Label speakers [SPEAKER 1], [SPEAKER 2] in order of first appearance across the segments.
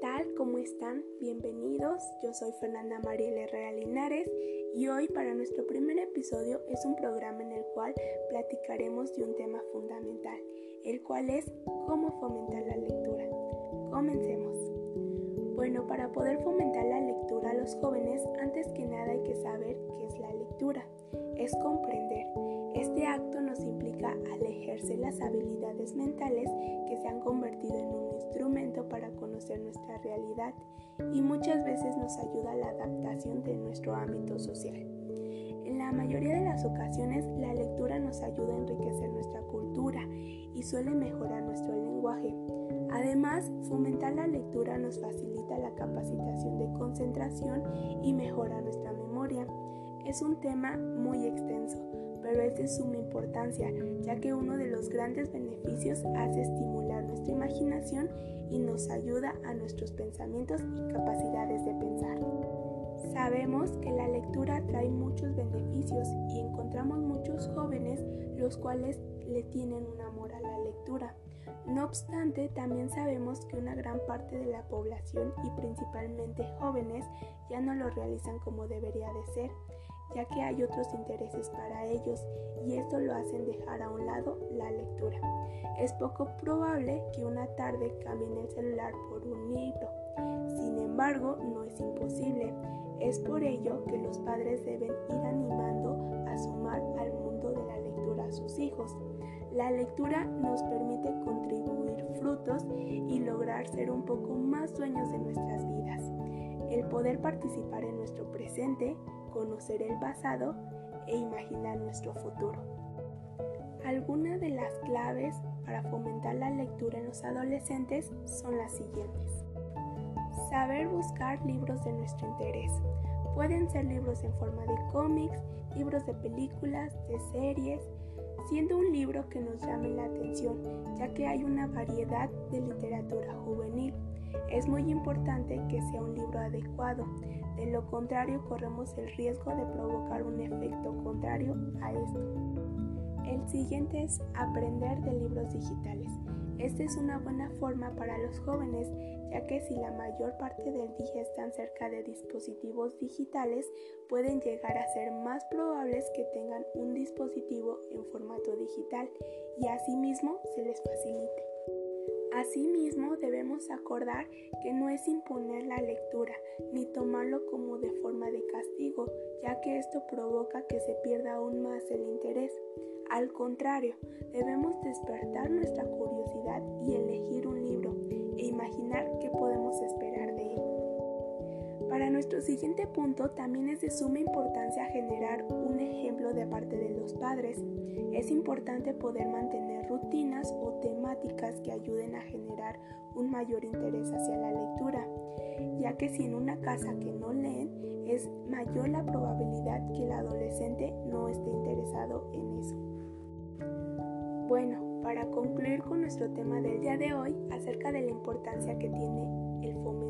[SPEAKER 1] tal? ¿Cómo están? Bienvenidos. Yo soy Fernanda Mariel Herrera Linares y hoy para nuestro primer episodio es un programa en el cual platicaremos de un tema fundamental, el cual es cómo fomentar la lectura. Comencemos. Bueno, para poder fomentar la lectura a los jóvenes, antes que nada hay que saber qué es la lectura. Es comprender. Este acto nos implica al ejercer las habilidades mentales que se han convertido en un instrumento para conocer nuestra realidad y muchas veces nos ayuda a la adaptación de nuestro ámbito social. En la mayoría de las ocasiones la lectura nos ayuda a enriquecer nuestra cultura y suele mejorar nuestro lenguaje. Además, fomentar la lectura nos facilita la capacitación de concentración y mejora nuestra memoria. Es un tema muy extenso, pero es de suma importancia, ya que uno de los grandes beneficios hace estimular nuestra imaginación y nos ayuda a nuestros pensamientos y capacidades de pensar. Sabemos que la lectura trae muchos beneficios y encontramos muchos jóvenes los cuales le tienen un amor a la lectura. No obstante, también sabemos que una gran parte de la población y principalmente jóvenes ya no lo realizan como debería de ser ya que hay otros intereses para ellos y esto lo hacen dejar a un lado la lectura. Es poco probable que una tarde cambien el celular por un libro. Sin embargo, no es imposible. Es por ello que los padres deben ir animando a sumar al mundo de la lectura a sus hijos. La lectura nos permite contribuir frutos y lograr ser un poco más dueños de nuestras vidas. El poder participar en nuestro presente conocer el pasado e imaginar nuestro futuro. Algunas de las claves para fomentar la lectura en los adolescentes son las siguientes. Saber buscar libros de nuestro interés. Pueden ser libros en forma de cómics, libros de películas, de series, siendo un libro que nos llame la atención, ya que hay una variedad de literatura juvenil. Es muy importante que sea un libro adecuado, de lo contrario corremos el riesgo de provocar un efecto contrario a esto. El siguiente es aprender de libros digitales. Esta es una buena forma para los jóvenes, ya que si la mayor parte del día están cerca de dispositivos digitales, pueden llegar a ser más probables que tengan un dispositivo en formato digital y asimismo se les facilite. Asimismo, debemos acordar que no es imponer la lectura ni tomarlo como de forma de castigo, ya que esto provoca que se pierda aún más el interés. Al contrario, debemos despertar nuestra curiosidad y elegir un libro e imaginar qué podemos esperar de él. Para nuestro siguiente punto también es de suma importancia generar un de parte de los padres. Es importante poder mantener rutinas o temáticas que ayuden a generar un mayor interés hacia la lectura, ya que si en una casa que no leen es mayor la probabilidad que el adolescente no esté interesado en eso. Bueno, para concluir con nuestro tema del día de hoy acerca de la importancia que tiene el fomentar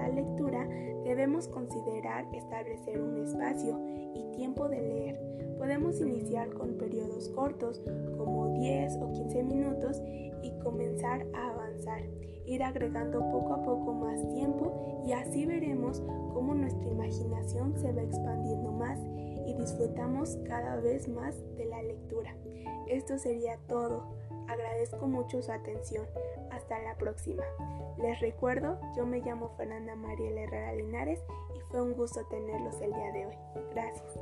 [SPEAKER 1] la lectura, debemos considerar establecer un espacio y tiempo de leer. Podemos iniciar con periodos cortos, como 10 o 15 minutos, y comenzar a avanzar, ir agregando poco a poco más tiempo y así veremos cómo nuestra imaginación se va expandiendo más y disfrutamos cada vez más de la lectura. Esto sería todo. Agradezco mucho su atención. Hasta la próxima. Les recuerdo, yo me llamo Fernanda María Herrera Linares y fue un gusto tenerlos el día de hoy. Gracias.